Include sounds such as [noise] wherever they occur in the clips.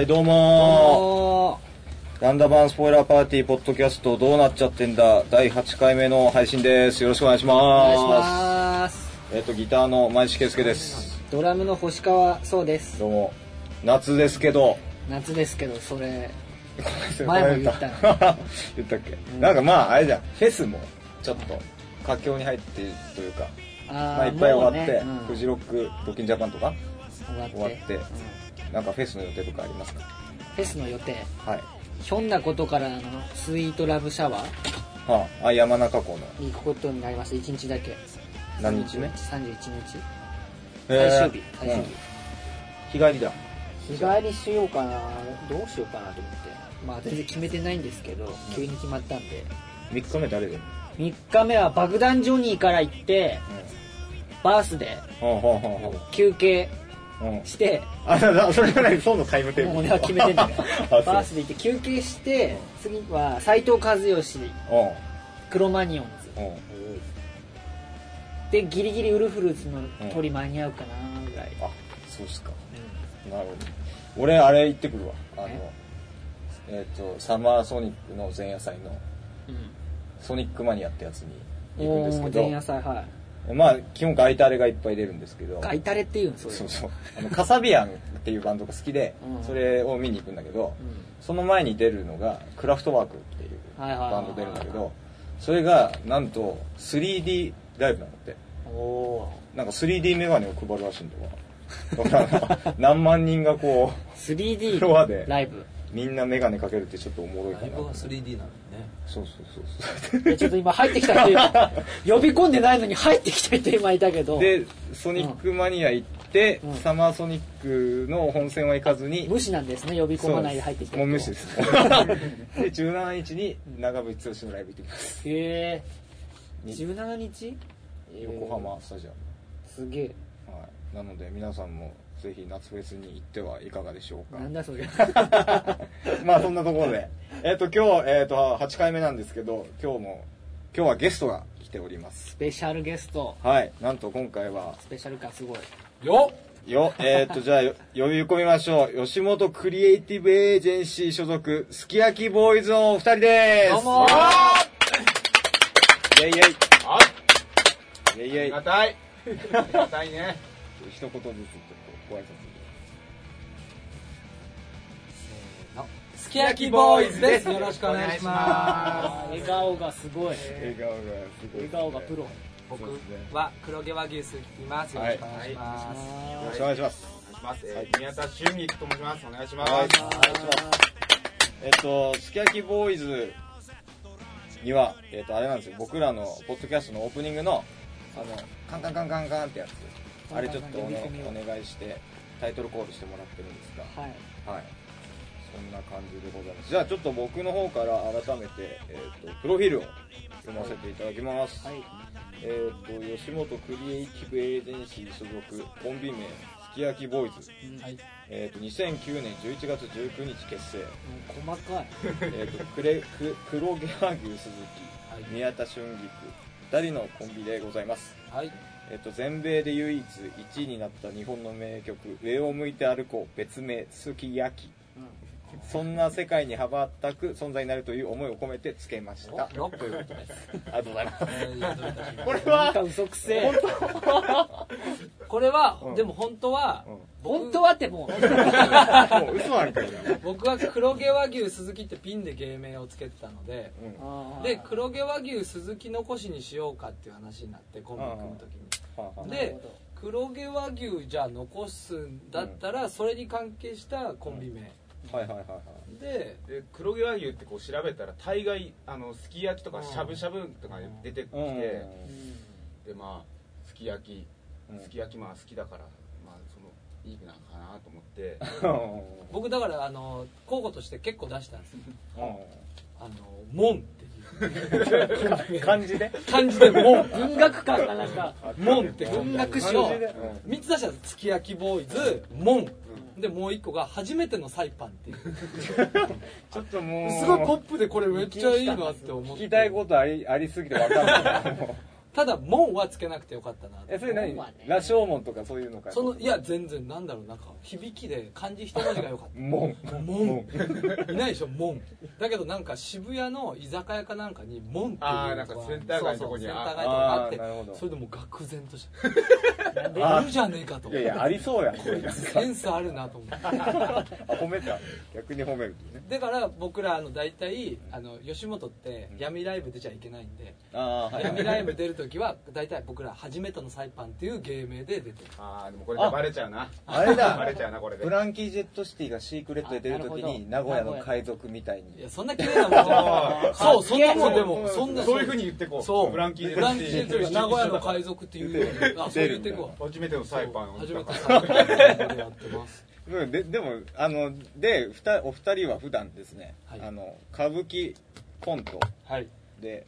はい、どうもー。ランダバンスポイラーパーティーポッドキャストどうなっちゃってんだ第8回目の配信です。よろしくお願いします。お願いします。えっ、と、ギターの前石圭介です。ドラムの星川そうです。どうも。夏ですけど。夏ですけど、それ、前前も言った [laughs] 言ったっけ、なんかまあ、あれじゃん。フェスも、ちょっと、佳境に入っているというか、あまあ、いっぱい終わって、ねうんフジロック、ロッキンジャパンとか、終わって。終わってうんなんかフェスの予定とかありますか？フェスの予定？はい。ひょんなことからあの、スイートラブシャワはあ、あ、山中湖の行くことになりました。1日だけ。何日目 ?31 日。えー最終日。最終うん日。日帰りだ。日帰りしようかな、どうしようかなと思って。まあ全然決めてないんですけど、急に決まったんで。3日目誰で？も3日目は爆弾ジョニーから行って、バースでほうほうほうほう休憩うんして、あ、なそれがない、そうのタイムテーブル。俺は決めてんだよ [laughs] あバースで行って休憩して次は斎藤和義クロマニオンズ。でギリギリウルフルズの鳥間に合うかなぐらい、あ、そうっすか。なるほど。俺、あれ行ってくるわ。あの、え？っと、サマーソニックの前夜祭のうん。ソニックマニアってやつに行くんおですけー前夜ど、祭はいまあ、基本ガイタレがいっぱい出るんですけど、ガイタレっていうんそれそうそう。あの、カサビアンっていうバンドが好きでう、んそれを見に行くんだけど、うんその前に出るのが、クラフトワークっていうバンド出るんだけど、それが、なんと、3D ライブなんだって。おおなんか 3D メガネを配るらしいんだわ。[laughs] だから何万人がこう、3D フロアでライブみんなメガネかけるってちょっとおもろいかな。ライブが 3D なの？そうそうそういやちょっと今入ってきた人 [laughs] 呼び込んでないのに入ってきた人今いたけどそう。で、ソニックマニア行って、うんサマーソニックの本戦は行かずに、無視なんですね呼び込まないで入ってきた人もう無視です。[laughs] で、17日に長渕剛のライブ行ってきます。へえに17日？横浜スタジアム。すげえはい。なので皆さんもぜひ夏フェスに行ってはいかがでしょうか。なんだそれ [laughs] まあそんなところで。えっ、と今日、えっ、と、8回目なんですけど、今日も、今日はゲストが来ております。スペシャルゲストはい。なんと今回は、スペシャル感すごいよよ、えっ、と、じゃあ、よ呼び込みましょう。吉本クリエイティブエージェンシー所属、すき焼きボーイズのお二人です。どうもイェイイェイ。はいイェイイェイ。ありがたいありがたいね [laughs] 一言ずつご挨拶。すき焼きボーイズです。よろしくお願いしま笑顔がすごい。笑顔がすごい、笑顔がプロ。僕は黒毛和牛スーいます。よろしくお願いします、よろしくお願いします。お願いします。えー宮田俊樹と申します。お願いします。はい、お願いします。えっと、すき焼きボーイズには、えっと、あれなんですよ、僕らのポッドキャストのオープニングの、あの、カンカンカンカンカンってやつ、あれちょっとお,、願いして、タイトルコールしてもらってるんですが、はいはい。そんな感じでございます。じゃあちょっと僕の方から改めて、えっと、プロフィールを読ませていただきます。はいえっ、と、吉本クリエイティブエージェンシー所属、コンビ名、すき焼きボーイズ。はいえっ、と、2009年11月19日結成。細かい [laughs] えっと、クレ、く黒毛和牛鈴はい木、宮田春菊、2人のコンビでございます。はいえっ、と、全米で唯一1位になった日本の名曲、上を向いて歩こう、別名、すき焼き。そんな世界に羽ばたく存在になるという思いを込めてつけました。おということです。[laughs] ありがとうございます。これは、嘘くせえこれは、うんでも本当は、うん僕本当はってもう [laughs] もう嘘なんか。僕は黒毛和牛鈴木ってピンで芸名をつけてたのでで黒毛和牛鈴木残しにしようかっていう話になってコンビ組む時にで黒毛和牛じゃあ残すんだったらそれに関係したコンビ名。はいはいはいはい。でで黒毛和牛ってこう調べたら大概あのすき焼きとかしゃぶしゃぶとか出てきて、うん。でまあすき焼きうん。すき焼きまあ好きだからまあそのいいなのかなと思って。[laughs] 僕だからあの候補として結構出したんですよ。うあの「門」[laughs] 漢字で？漢字で「門」文学館かなんか。門って。文学史を。漢字で。3つ出したんですすき焼きボーイズ。門。でもう一個が初めてのサイパンっていう。[laughs] ちょっともう。すごいポップでこれめっちゃいいなって思って。聞きたいことありありすぎて分かんない。もうただ門はつけなくてよかったな。えそれ何？羅生門とかそういうのかそのいや全然なんだろうなんか響きで漢字一文字が良かった。門。門。いないでしょ門。だけどなんか渋谷の居酒屋かなんかに門っていうあーなんかセンター街のとこにそうそうセンター街とかあってそれでもう愕然として [laughs] あるじゃねえかと。いやいやありそうやセンスあるなと思って。[laughs] あ褒めた。逆に褒めるね。だから僕らあの大体あの吉本って闇ライブ出ちゃいけないんで。ああはい闇ライブ出るときは大体僕ら初めてのサイパンっていう芸名で出てる。ああでもこれじゃバレちゃうな。あれだ。[laughs] バレちゃうなこれで。フランキー・ジェット・シティがシークレットで出るときに名古屋の海賊みたいいにやそんな綺麗なもんじゃない。[laughs] そう。そんなもんでもそんなそういうふうに言ってこう。そう。フランキー・フランキー・ジェットが名古屋の海賊っていうように。あそう言ってくわ初めてのサイパン。を初めてサイパン。でやってますうん。ででもあのでふたお二人は普段ですね、はい。あの歌舞伎コントはい。で、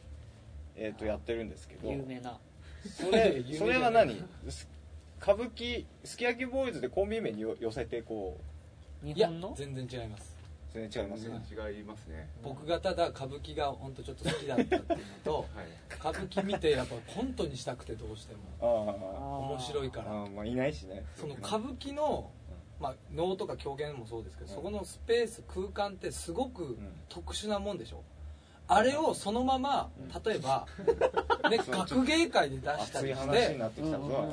えー、とやってるんですけど有名な。それ [laughs] それは何？す歌舞伎すき焼きボーイズでコンビ名によ寄せてこいや日本の？全然違います。う全然違いますね。違いますね。僕がただ歌舞伎が本当ちょっと好きだったっていうのと [laughs] はい。歌舞伎見てやっぱコントにしたくてどうしてもあ面白いから。あまあいないしね。その歌舞伎の、まあ、能とか狂言もそうですけど、うん。そこのスペース空間ってすごくん。特殊なもんでしょあれをそのまま例えば、[laughs] ね、学芸会で出したりしてなってきたぞ、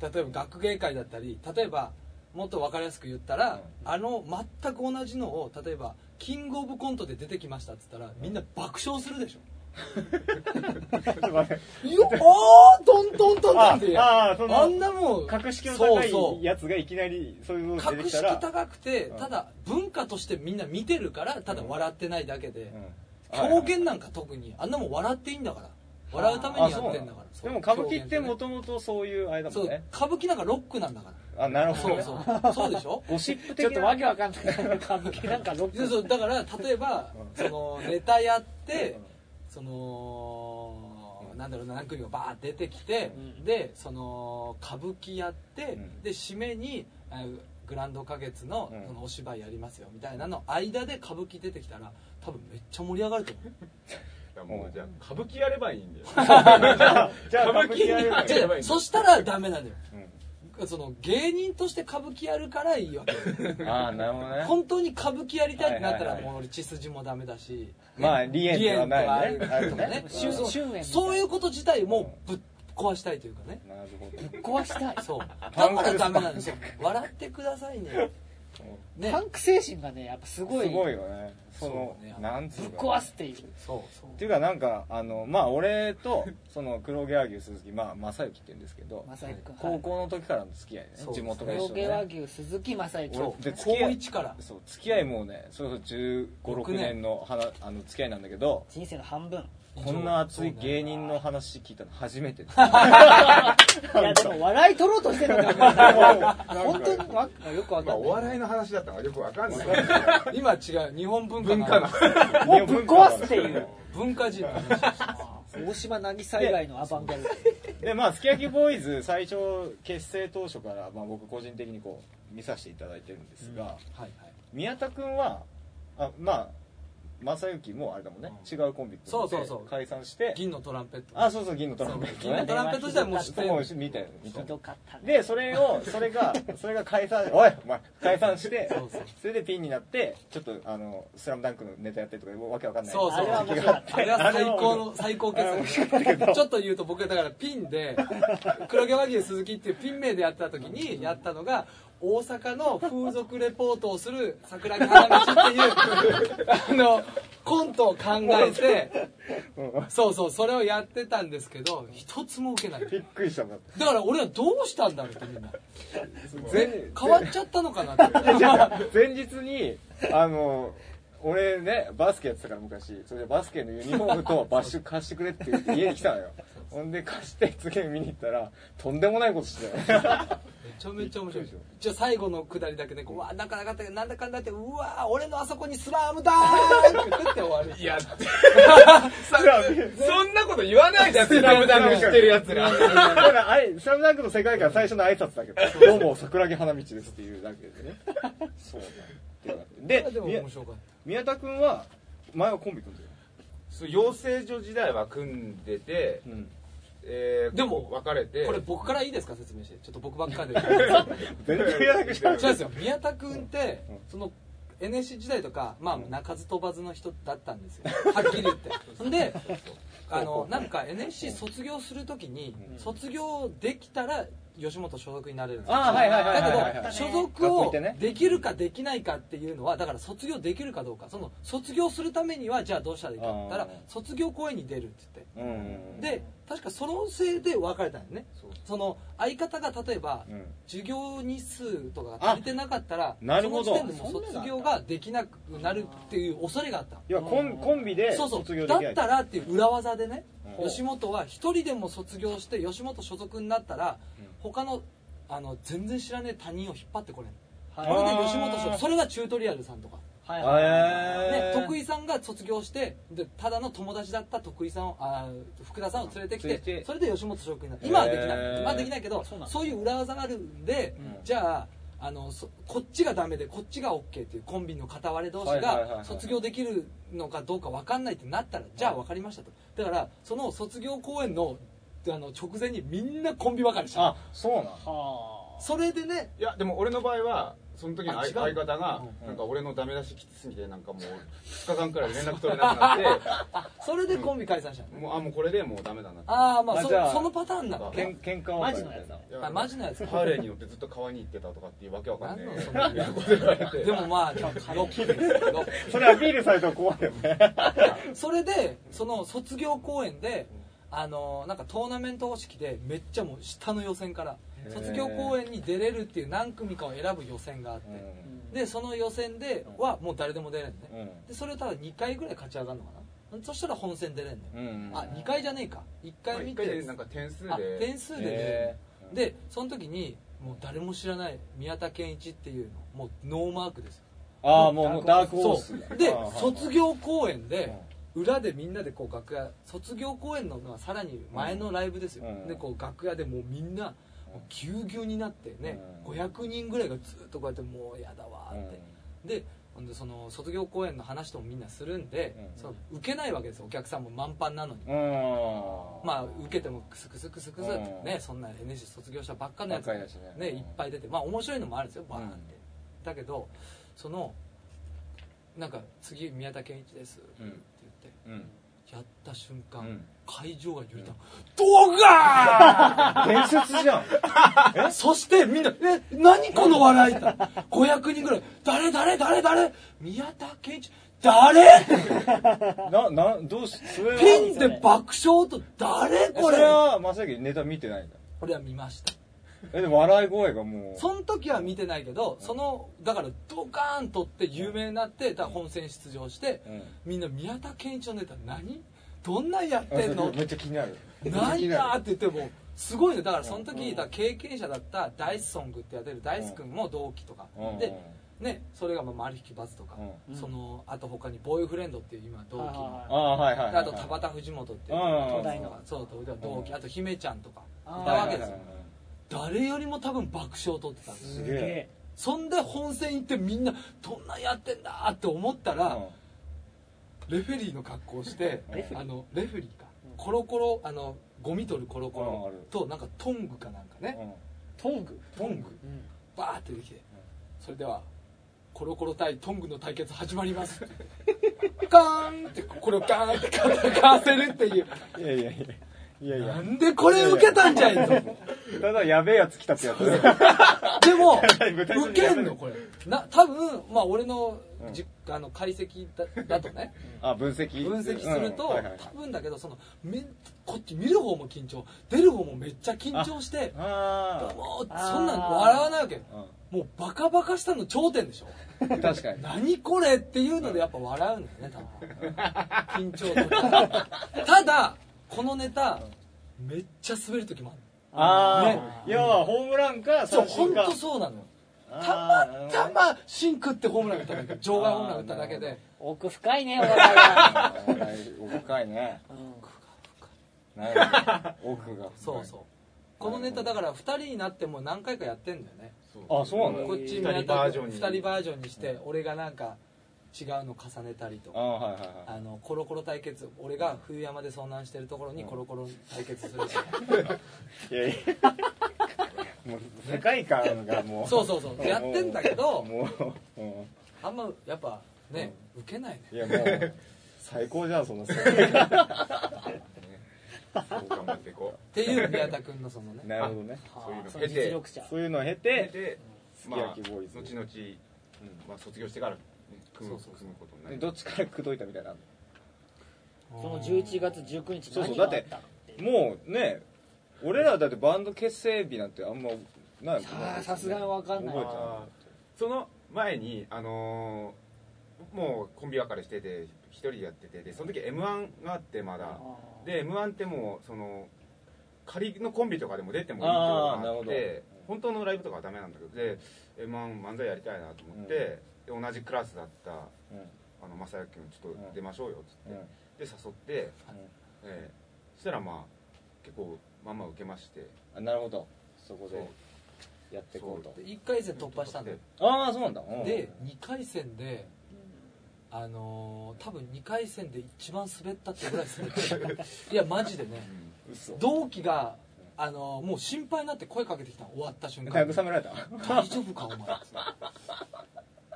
例えば学芸会だったり例えばもっと分かりやすく言ったら、あの全く同じのを例えばキングオブコントで出てきましたっつったらみんな爆笑するでしょ。いやあートントントントンって。ああんなもん格式のそ高うそう。いやつがいきなりそういうの出て格きたら。式高くてうん。ただ文化としてみんな見てるからただ笑ってないだけで。うん狂言なんか特にあんなもん笑っていいんだから。笑うためにやってんだから。でも歌舞伎ってももともとそういうあれだもね歌舞伎なんかロックなんだから。あなるほどそうねそう。そうでしょ？ゴシップちょっとわけわかんない。歌舞伎なんかロック。[laughs] でそう。だから例えばそのネタやってそのなんだろうな何組がバー出てきて、うん。でその歌舞伎やって、うん。で締めにあグランド花月のうん。そのお芝居やりますよみたいなの間で歌舞伎出てきたら多分めっちゃ盛り上がると思う。[laughs] もう [laughs] じゃあ歌舞伎やればいいんだよ。じゃあ歌舞伎やればいい違う違うそしたらダメなんだよ。うその芸人として歌舞伎やるからいいわけん [laughs] ああなるほどね。本当に歌舞伎やりたいってなったらはいはいはい。もう俺血筋もダメだし。まあ離縁ではないね。離縁とかあるとかね。春そう春園みたいなそういうこと自体もぶっ壊したいというかね。なるほど。ぶっ壊したい。そう。[laughs] だからダメなんですよ。笑ってくださいね。ね。パンク精神がねやっぱすごい。すごいよね。そのそうね。なんつぶっ壊すっていう。そうそう。っていうかなんかあのまあ俺とその黒毛和牛鈴木まあ正幸って言うんですけど正行君高校の時からの付き合いね。そう。地元が黒毛和牛鈴木正行そうで高付き合い一から。そう付き合いもうねそれこそ1 5 6年のはなあの付き合いなんだけど人生の半分こんな熱い芸人の話聞いたの初めてです。いやでも笑い取ろうとしてるのか。本当にわよくわまあかんない。お笑いの話だったのがよくわかんない。今違う日本文化文化の。もうぶっ壊すっていう。文化人の話大島渚以外のアバンギャル。ドでまあすき焼きボーイズ最初結成当初から、まあ、僕個人的にこう見させていただいてるんですが、はいはい。宮田君はあまあ正幸もあれだもんね、違うコンビ組んでそうそうそう。解散して。銀のトランペット。あそうそう銀のトランペット銀のトランペット自体もう知ってる。もう見たよ見たよひどかったね。でそれをそれが [laughs] それが解散おいお前解散してそうそう。それでピンになってちょっとあの「スラムダンクのネタやってとかわけわかんない。そうそう。あれはあれは最高の最高傑作。ちょっと言うと僕だからピンで黒毛和牛鈴木っていうピン名でやった時にやったのが大阪の風俗レポートをする桜木花道っていうあのコントを考えてそうそうそれをやってたんですけど一つも受けない。びっくりしたもんだから俺はどうしたんだろうってみんな。全変わっちゃったのかなって。じゃあ前日にあの俺ねバスケやってたから昔それでバスケのユニフォームとバッシュ貸してくれって言って家に来たのよほんで貸して次見に行ったらとんでもないことしてたよめちゃめちゃ面白い。ですよじゃあ最後のくだりだけねこううわなかなかったけどなんだかんだってうわ俺のあそこにスラムダーンって [laughs] 言って終わる。いや [laughs] そんなこと言わないじゃんスラムダンク。知ってるやつらだからあれスラムダンクの世界観最初の挨拶だけどどうも桜木花道ですっていうだけでね。そうなんで。でも宮面白かっ宮田君は前はコンビ組んでるそう養成所時代は組んでて、うんえーでも別れて。たこれ僕からいいですか？説明して。ちょっと僕ばっかりで。[laughs] 全然宮田君じゃ違うんですよ。宮田君ってうん。その NSC 時代とかまあ鳴かず飛ばずの人だったんですよ。はっきり言って。そんであのなんか NSC 卒業するときに卒業できたら吉本所属になれるんですはいはいだけど所属をできるかできないかっていうのはだから卒業できるかどうか。その卒業するためにはじゃあどうしたらいいかって言ったら卒業公演に出るって言って。うん。で確かそのせいで別れたんよね。その相方が例えばうん。授業日数とかが足りてなかったらなるほど。その時点でもう卒業ができなくなるっていう恐れがあった。要はコンコンビでそうそう。卒業できない。だったらっていう裏技でねうん。吉本は一人でも卒業して吉本所属になったらうん。他のあの全然知らねえ他人を引っ張ってこれるこはいれで吉本所属。それがチュートリアルさんとかはいえー。ね、徳井さんが卒業してでただの友達だった徳井さんをあー福田さんを連れてき連れてて。それで吉本所属になる今はできない。へー今はできないけどそうなんだ。そういう裏技があるんで、うん。じゃああのそこっちがダメでこっちが OK っていうコンビの片割れ同士はいはいはいはいが卒業できるのかどうか分かんないってなったらじゃあ分かりましたと。だからその卒業公演のあの直前にみんなコンビ別れしたあそうなんはそれでねいやでも俺の場合はその時の相相方がうん。なんか俺のダメ出しきつすぎてなんかもう2日間くらい連絡取れなくなっ [laughs] それでコンビ解散したの？てもうあもうこれでもうダメだなって。ああまあそあじゃあそのパターンなのけ喧嘩マジのやつだ。マジのやつハーレーに乗ってずっと川に行ってたとかって。いうわけわかんねえ何のそのでもまあロッキーですけどそれアピールされたら怖いよね。[laughs] それでその卒業公演であのなんかトーナメント方式でめっちゃもう下の予選から卒業公演に出れるっていう何組かを選ぶ予選があって。でその予選ではもう誰でも出れるのね。でそれをただ2回ぐらい勝ち上がるのかな。そしたら本戦出れんのよ。うんうんあ2回じゃねえか。1回見一回でてなんか点数あで点数で出れるでその時にもう誰も知らない宮田健一っていうの。もうノーマークですよ。ああもうダークホース。で卒業公演で裏でみんなでこう楽屋卒業公演のまあさらに前のライブですよ、うん。でこう楽屋でもうみんなぎゅうぎゅうになってね、うん。500人ぐらいがずっとこうやってもうやだわーって、でほんでその卒業公演の話ともみんなするんで、うん。その受けないわけですよお客さんも満帆なのに、うん。まあ受けてもクスクスクスクスってうん。ねそんな NSC 卒業したばっかのやつね。ねいっぱい出て。まあ面白いのもあるんですよバーンって、うん。だけどそのなんか次宮田健一ですってうん言って、うん。やった瞬間、うん会場が揺れた、[laughs] ドガ伝説じゃん。[laughs] そしてみんな「え？何この笑い」って500人ぐらい「誰？誰？誰？誰？宮田健一。誰? [laughs]」ななどうしそれは。ピンで爆笑と「誰？これ。それは正行ネタ見てないんだ。俺は見ました。えでも笑い声がもう。その時は見てないけどそのだからドカーンとって有名になってだから本戦出場してうん。みんな宮田健一のネタ何？どんなんやってんの？めっちゃ気になる。何やって言ってもすごいね。だからその時だ経験者だったダイスソングってやってるダイス君も同期とか。うん。でねそれがまあマルヒキバズとか。うん。そのあと他にボーイフレンドっていう今同期の。あと田畑藤本っていう。東大の。そう同期あと姫ちゃんとか。いたわけですよ誰よりも多分爆笑を取ってたんですすげえ。そんで本戦行ってみんなどんなんやってんだって思ったら、レフェリーの格好をしてあのレフェリーか。コロコロあのゴミ取るコロコロとなんかトングかなんかね、うん。トング？トング。バーってできてそれではコロコロ対トングの対決始まります。[laughs] ガーンってこれをガーンって戦わせるっていう。いやいやいやいやいや。なんでこれ受けたんじゃいと。ただやべえやつ来たってやつ [laughs] でも [laughs] 受けんのこれ。な多分まあ俺のじ、あの解析だだとね。あ分析？分析すると、うん。はいはい多分だけどそのめこっち見る方も緊張。出る方もめっちゃ緊張してあもうそんなん笑わないわけ。もうバカバカしたの頂点でしょ。うん確かに。何これっていうのでやっぱ笑うんだよね多分。[laughs] 緊張とか。ただこのネタめっちゃ滑る時もある。あね。あ要はホームランかそう三振か。本当そうなのたまたまシンクってホームラン打っただけ。場外ホームラン打っただけで。奥深いねお笑い。は、あー深いね。うんなるほど奥が [laughs] そうそう。このネタだから2人になっても何回かやってんだよね。あそうなんだこっち二人バージョンに。2人バージョンにして俺がなんか違うの重ねたりとか。ああはいはいはい。あのコロコロ対決俺が冬山で遭難してるところにコロコロ対決する。[laughs] いやいや。もう世界観がもう。そうそうそう。やってんだけどもう、う。んあんまやっぱね受けないね。いやもう最高じゃんその世界観。そう頑張っていこっていう宮田君のそのね。なるほどね。そういうの経て。そういうのを経うてですき焼きボーイズ。まあ後々まあ卒業してからね組むそうそうことになどっちから口説いたみたいなその11月19日そうそう。何があったって。もうね俺らだってバンド結成日なんてあんまないさあさすがに分かんない覚えてない。あーその前にあのーもうコンビ別れしてて一人でやっててでその時 m 1があってまだ。あで m 1ってもうその仮のコンビとかでも出てもいいってことあーなるほど。があって本当のライブとかはダメなんだけどで m 1漫才やりたいなと思って、で同じクラスだったうん。あの正幸君ちょっと出ましょうよっつって、うん。で誘って、ええ。そしたらまあ結構まあまあ受けまして。あなるほど。そこでやっていこうと。で1回戦突破したんだよ。ああそうなんだ。うん。で2回戦であのー多分2回戦で一番滑ったってぐらい滑った [laughs] いやマジでね。嘘。同期があのーもう心配になって声かけてきたの。終わった瞬間に。慰められた。大丈夫かお前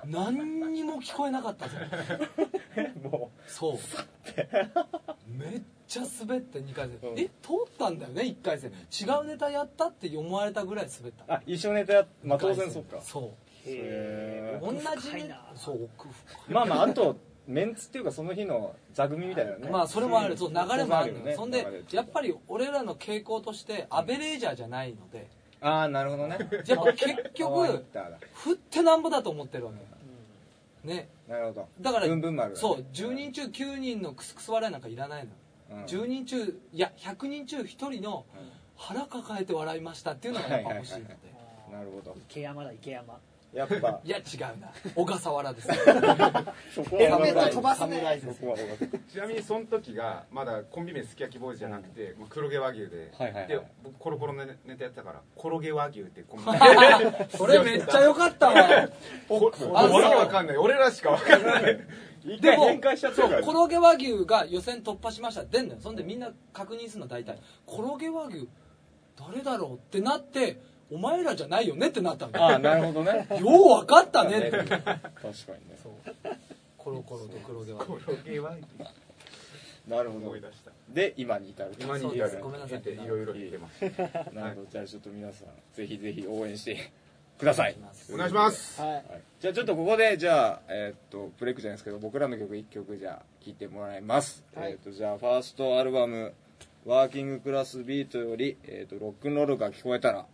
何にも聞こえなかったぞ [laughs] もそう。めっちゃ滑って2回戦、うん。え通ったんだよね1回戦。違うネタやったって思われたぐらい滑った。うあ一緒ネタやまあ当然そっか。そう。へ同じそう奥深い。まあまああとメンツっていうかその日の座組みたいなね。まあそれもある。そう流れもあるのよ。そんでやっぱり俺らの傾向としてアベレージャーじゃないので。ああなるほどね。やっぱ結局 [laughs] 振ってなんぼだと思ってるわけね。なるほど。だからブンブン丸そう10人中9人のクスクス笑いなんかいらないの。うん。10人中いや100人中1人の腹抱えて笑いましたっていうのがやっぱ欲しいのでなるほど。池山だ池山やっぱ。[laughs] いや違うな。小笠原です。そこヘルメットは [laughs] 飛ばすね。ちなみにその時がまだコンビ名すき焼きボーイズじゃなくて、黒毛和牛で、で僕コロコロのネネタやってたから [laughs] 黒毛和牛ってコンビそれめっちゃ良かったわ。こあそうわけわかんない。俺らしかわかんない。一でも回変換しちゃってるから。ね黒毛和牛が予選突破しました。出んのよ。そんでみんな確認するの大体。黒毛和牛誰だろうってなってお前らじゃないよねってなったの。よああなるほどね。よう分かったねって。確かにね。コロコロと黒毛和牛黒毛和牛なるほど。思い出した。で今に至る今に至る。ごめんなさい。ていろいろ言ってます。[laughs] なるほど。じゃあちょっと皆さんぜひぜひ応援してください。お願いします。はい。はい。じゃあちょっとここでじゃあえーっとブレイクじゃないですけど僕らの曲1曲じゃあ聴いてもらいます、はい。えーっとじゃあファーストアルバム「ワーキングクラスビート」より、えーっと「ロックンロールが聞こえたら」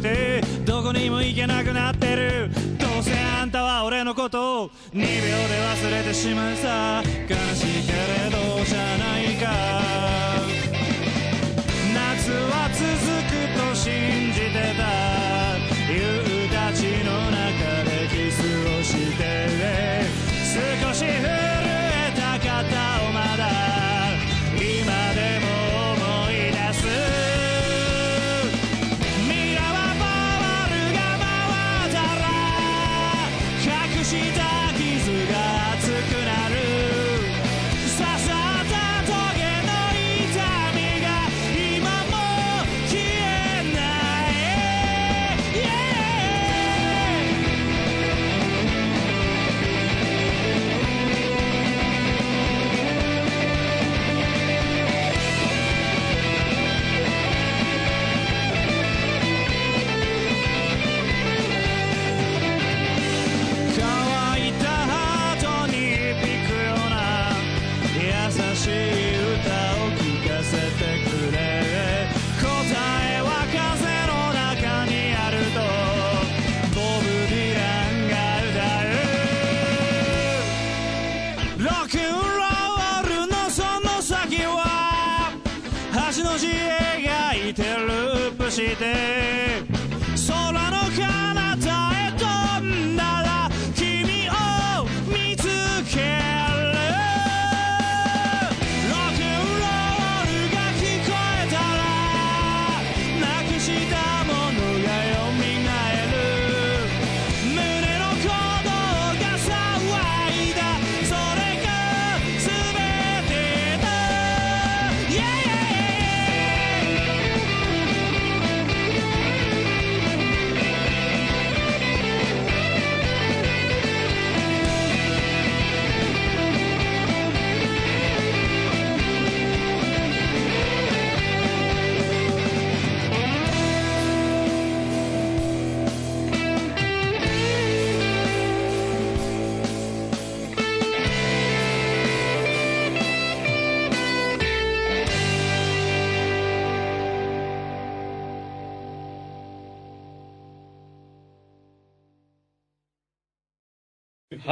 が多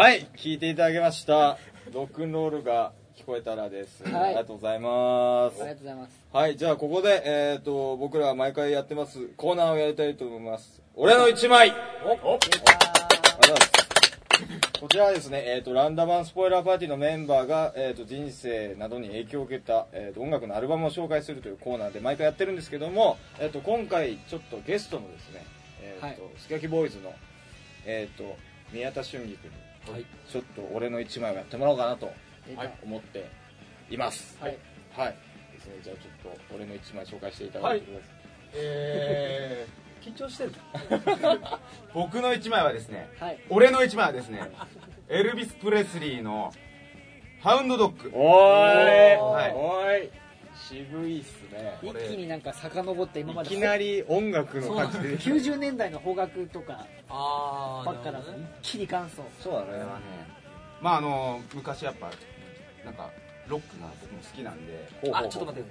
はい、聞いていただきました。ロックンロールが聞こえたらです。はいありがとうございますあり。がとうございますはい、じゃあここで、えっ、と、僕ら毎回やってますコーナーをやりたいと思います。俺の一枚おおありがとこちらはですね、えっ、と、ランダマンスポイラーパーティーのメンバーが、えっ、と、人生などに影響を受けた、えっ、と、音楽のアルバムを紹介するというコーナーで毎回やってるんですけども、えっ、と、今回ちょっとゲストのですね、えっ、と、はいすき焼きボーイズの、えっ、と、宮田俊樹君に、はい。ちょっと俺の一枚をやってもらおうかなと思っています。はい。はい。ですね、じゃあちょっと俺の一枚紹介していただいてください。え [laughs] 緊張してる。ー、[laughs] 僕の一枚はですねはい。俺の一枚はですねエルビス・プレスリーのハウンドドッグ。おーい、はい。おーい渋いっすね。一気になんか遡って今まで。いきなり音楽の感じで90年代の邦楽とか。あばっかだと一気に元祖そうだね。これはねまああの昔やっぱなんかロックが僕も好きなんで。あちょっと待って。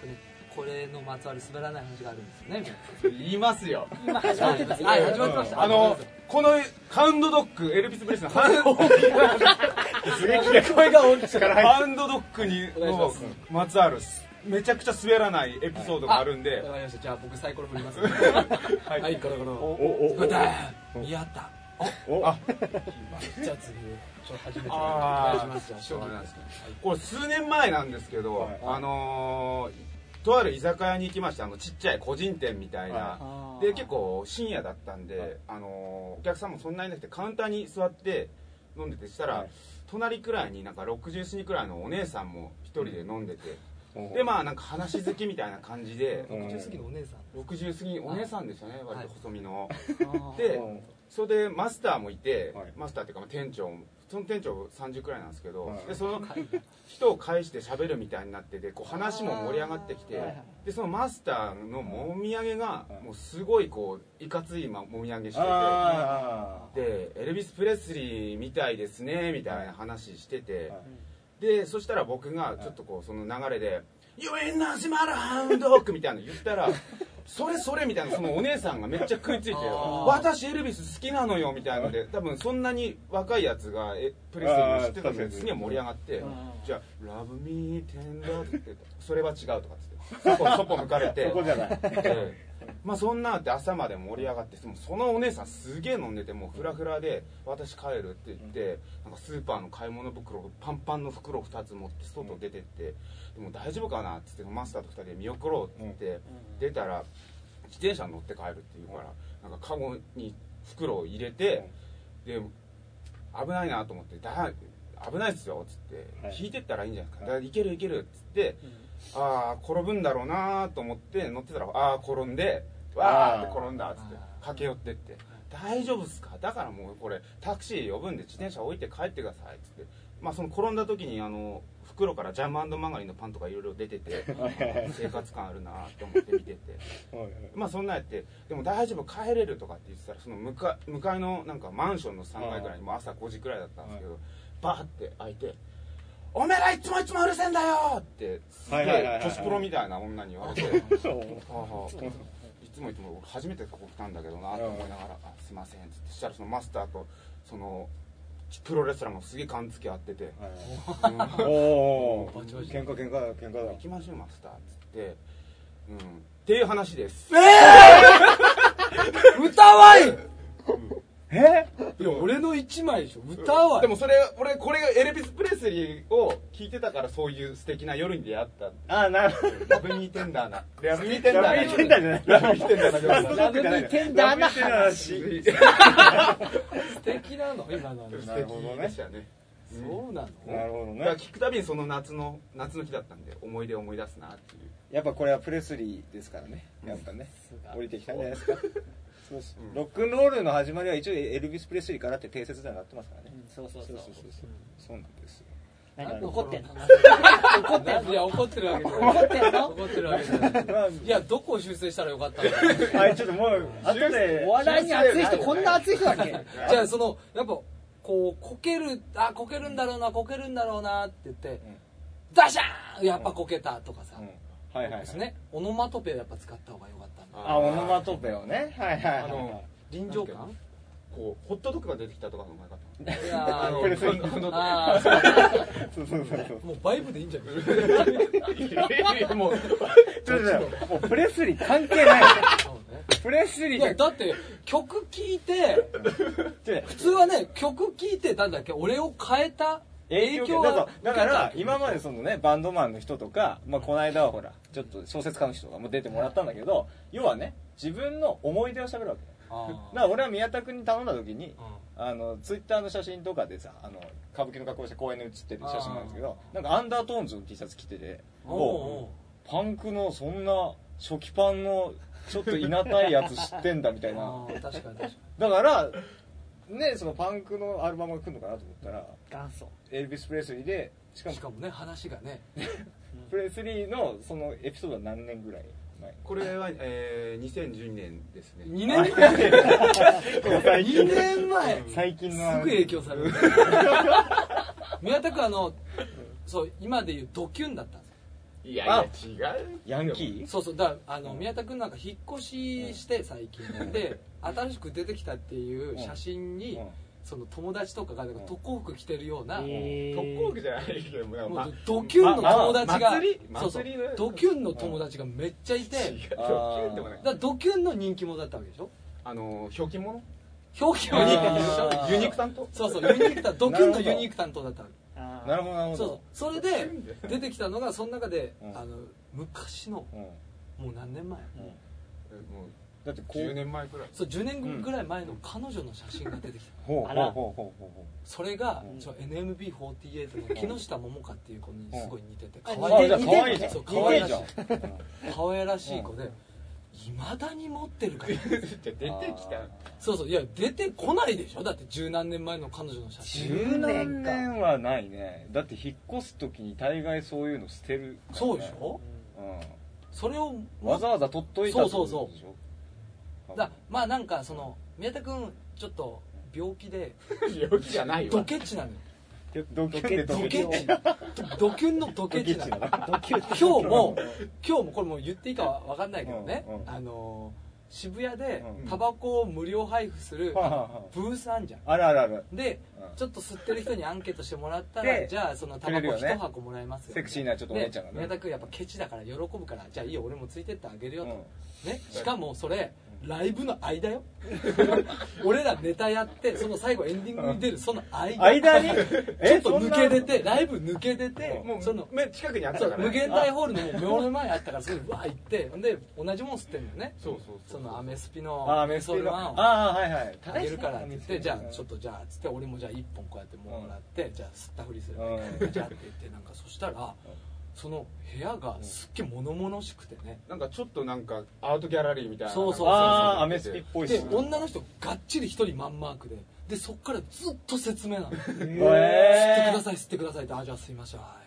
これこれのまつわる滑らない話があるんですよね。みたい言いますよ。今始まってた。はい。始まってました。あのこのハウンドドッグエルビス・プレスのハウンドすげえ声が大きい。ハウンドドッグにまつわるめちゃくちゃ滑らないエピソードがあるんで。わかりました。じゃあ僕サイコロ振ります。[laughs] はい。はいガラガラおおお。だやった。おあじゃあ次ちょっと初めて。おあ願いしますこれ数年前なんですけど、はい。あのーとある居酒屋に行きましてあのちっちゃい個人店みたいな、あーで結構深夜だったんで、あのーお客さんもそんなにいなくてカウンターに座って飲んでてしたら、はい隣くらいになんか60過ぎくらいのお姉さんも一人で飲んでて、おでまあなんか話好きみたいな感じでうん。60過ぎのお姉さん。60過ぎお姉さんですよね割と細身の、あーでうん。それでマスターもいて、はい。マスターっていうかまあ店長もその店長30くらいなんですけど、はい。でその人を介して喋るみたいになっててこう話も盛り上がってきて、でそのマスターのもみあげがはい。もうすごいこういかついまもみあげしててあでエルビス・プレスリーみたいですねみたいな話してて、はい。でそしたら僕がちょっとこうその流れで「「You ain't nothing but a hound dog」みたいなの言ったら「それそれ」みたいなそのお姉さんがめっちゃ食いついてあー「私エルビス好きなのよ」みたいなので多分そんなに若いやつがえプレスリーを知ってたのあーですげえ盛り上がってうん「じゃあ Love me tender」って言ってそれは違うとかっつってそこそこ抜かれて。そこじゃない。ええまあそんなって朝まで盛り上がってそのお姉さんすげえ飲んでてもうフラフラで「私帰る」って言ってなんかスーパーの買い物袋パンパンの袋2つ持って外出てってでも大丈夫かなっつってマスターと2人で見送ろうって言って出たら自転車に乗って帰るって言うからなんかカゴに袋を入れてで危ないなと思ってだ危ないっすよっつってはい。引いてったらいいんじゃないですか。い。けるいけるっつってああ転ぶんだろうなと思って乗ってたらああ転んでわーって転んだっつって駆け寄ってって大丈夫っすか？だからもうこれタクシー呼ぶんで自転車置いて帰ってくださいっつって。まあその転んだ時にあの袋からジャムマガリンのパンとかいろいろ出てて [laughs] 生活感あるなと思って見てて。まあそんなんやってでも大丈夫帰れるとかって言ってたらその向か向かいのなんかマンションの3階ぐらいにもう朝5時くらいだったんですけどバーって開いて「おめえらいつもいつもうるせえんだよ!」ってすげえ女子プロみたいな女に言われて [laughs] はあはあ。いつもいつも俺初めてここ来たんだけどなと思いながら「あすいません」っつってそしたらそのマスターとそのプロレスラーもすげえ感付け合ってて。おお喧嘩喧嘩だ喧嘩だ。行きましょうマスター。っつって。うん。っていう話です。[laughs] 歌わい [laughs] え？いや俺の一枚でしょ。歌わいでもそれ俺これがエルビス・プレスリーを聞いてたからそういう素敵な夜に出会った。あなるほど。ラブミーテンダーな。ラブミーテンダーなラブミーテンダーじゃない。ラブミーテンダーなラブミーテンダーな話。話 [laughs] 素敵なの。今のなるほどね敵でしたね。そうなの？なるほどね。だから聞くたびにその夏の夏の日だったんで思い出を思い出すなっていう。やっぱこれはプレスリーですからね。やっぱね。降りてきたんじゃないですかそうす、ロックンロールの始まりは一応エルビス・プレスリーからって定説ではなってますからね、そうそうそう。そうそうそうなんです何怒ってんの？怒ってんの？いや怒ってるわけで怒ってんの？怒ってるわけじゃない。いやどこを修正したらよかったの？いあれちょっともう後で。お笑いに熱い人こんな熱い人だっけ？[laughs] じゃあそのやっぱこうこけるあこけるんだろうなこけるんだろうなって言って、うん、ダシャーン！やっぱこけたとかさ、うん。はいはいはい。ですねオノマトペをやっぱ使った方がよかったんだ。あオノマトペをね。はいはいはいあの臨場感？こうホットドッグが出てきたとかの方がよかったいやあのプレスリンドあーそうそうそうそうそう。もうバイブでいいんじゃないもうちょっとねもうプレスリー関係ない。プレスリいーがやだって曲聴いて [laughs] 普通はね曲聴いてなんだっけ？俺を変えた影響だだから今までそのねバンドマンの人とか、まあ、この間はほらちょっと小説家の人とかも出てもらったんだけど要はね自分の思い出をしゃべるわけ。あ [laughs] だから俺は宮田君に頼んだ時にーあのツイッターの写真とかでさあの歌舞伎の格好して公園で写ってる写真なんですけどなんかアンダートーンズの T シャツ着ててパンクのそんな初期パンのちょっといなたいやつ知ってんだみたいな。確かに確かに。だからねそのパンクのアルバムが来るのかなと思ったら元祖。エルビス・プレスリーでしかもしかもね話がね。[laughs] プレスリーのそのエピソードは何年ぐらい前？これは、えー、2012年ですね。2年？前？2年前？最近。のすぐ影響される。宮田君あのそう今でいうドキュンだったんですよいやいや違うヤンキー？そうそうだからあの宮田君なんか引っ越しして最近。で [laughs] 新しく出てきたっていう写真にうん。その友達とかがなんか特攻服着てるような、え特攻服じゃないけどもうドキュンの友達が、そうそうドキュンの友達がめっちゃいて、違うだかあーでもない。らドキュンの人気者だったわけでしょ？あのひょうきん者表記あー。ユ [laughs] ユニーク担当そうそうユニーク担ドキュンのユニーク担当だったわけなるほどなるほそうど。そう。それで [laughs] 出てきたのがその中で、うん。あの昔のうん。もう何年前？うん。もだってうこう10年前くらい。そう10年ぐらい前の彼女の写真が出てきた。ほうあらほうほうほうほう。ほそれが、うん。ちょ NMB48 の木下桃香っていう子にすごい似ててあ可愛いうあじゃあ可愛いじゃん。そう可愛いじゃん。可愛らしい子でいまだに持ってるから。[laughs] 出てきた。そうそう。いや出てこないでしょ？だって十何年前の彼女の写真。十何年はないね。だって引っ越す時に大概そういうの捨てるね。そうでしょ？うそれをんわざわざ取っといたってことそうそうでしょだまあなんかその宮田君ちょっと病気で [laughs] 病気じゃないわ。ドケチなのよドキュンでドキュンチ。ドキュンの。ドケチ。な今日も今日もこれもう言っていいかは分かんないけどね、うんうんあのー渋谷でうん。タバコを無料配布するブースあんじゃん。あるあるある。でうん。ちょっと吸ってる人にアンケートしてもらったらで [laughs] じゃあそのタバコくれるよね。一箱もらえますよ、セクシーなちょっとお姉ちゃんがね。で宮田君やっぱケチだから喜ぶからじゃあいいよ俺もついてってあげるよと、うん。ね、しかもそれライブの間よ。[laughs] 俺らネタやってその最後エンディングに出るその間。間に？[laughs] ちょっと抜け出てライブ抜け出てもうその目近くにあったから。ね無限大ホールの目の前あったからそれうわ行ってで同じもん吸ってんのよねそうそうそのアメスピのああメソルワンをああはいはい。あげるからって言ってじゃあちょっととじゃあつって俺もじゃあ1本こうやってもらってじゃあ吸ったふりするうんじゃあって言ってなんかそしたらその部屋がすっげえ物々しくてね。なんかちょっとなんかアートギャラリーみたいな。そうそうそうああアメスピっぽいしで女の人がっちり一人マンマークで。でそっからずっと説明なの。吸ってくえださい吸ってくださいってあじゃあ吸いましょう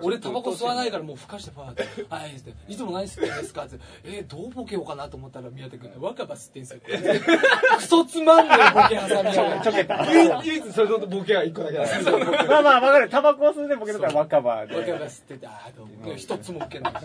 俺タバコ吸わないからもうふかしてパーって「はい」って「いつも何吸ってんですか?」って「えー、どうボケようかなと思ったら宮田君が若葉吸ってんすよ」クソつまんねえボケ挟みやちょけた。唯一それのボケは一個だけだ。まあまあわかるタバコを吸うでボケだったら若葉で。若葉吸っててあーどうも。一つも受けない。し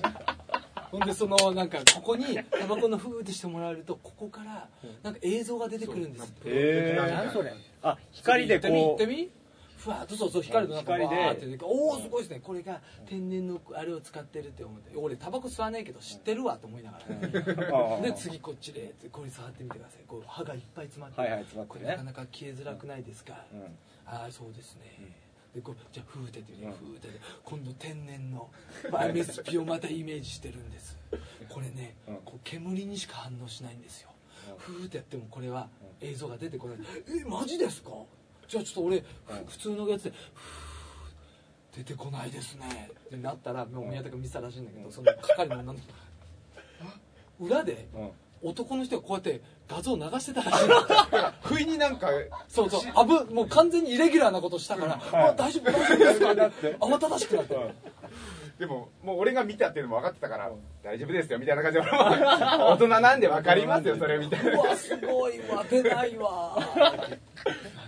ほんでそのなんかここにタバコのフーってしてもらえるとここからなんか映像が出てくるんですってへえ何それあ光で行ってみ行こうってみ？ふわっとそうそう光るとなんかわ光でおおすごいですね。これが天然のあれを使ってるって思って。俺タバコ吸わねえけど知ってるわと思いながら、[laughs] ああ。で次こっちでってこれ触ってみてください。こう歯がいっぱい詰まってはいはい詰まってね。これなかなか消えづらくないですか、うん。ああそうですね、でこうじゃあフーテって言うね、フーテで今度天然の MSP をまたイメージしてるんです。これね、うん。こう煙にしか反応しないんですよ、フーってやってもこれは映像が出てこない、えマジですか？じゃあちょっと俺、普通のやつで出てこないですね。ってなったらもう宮田君見てたらしいんだけど、その係の女の人裏でうん。男の人がこうやって画像流してたらしいの。[laughs] 不意になんかそうそう、あぶ、もう完全にイレギュラーなことしたから、あ大丈夫、大丈夫ですかって、[laughs] 慌ただしくなって。でももう俺が見たっていうのも分かってたから大丈夫ですよみたいな感じで [laughs] 大人なんで分かりますよそれみたいうなわ、すごいわ、出ないわ。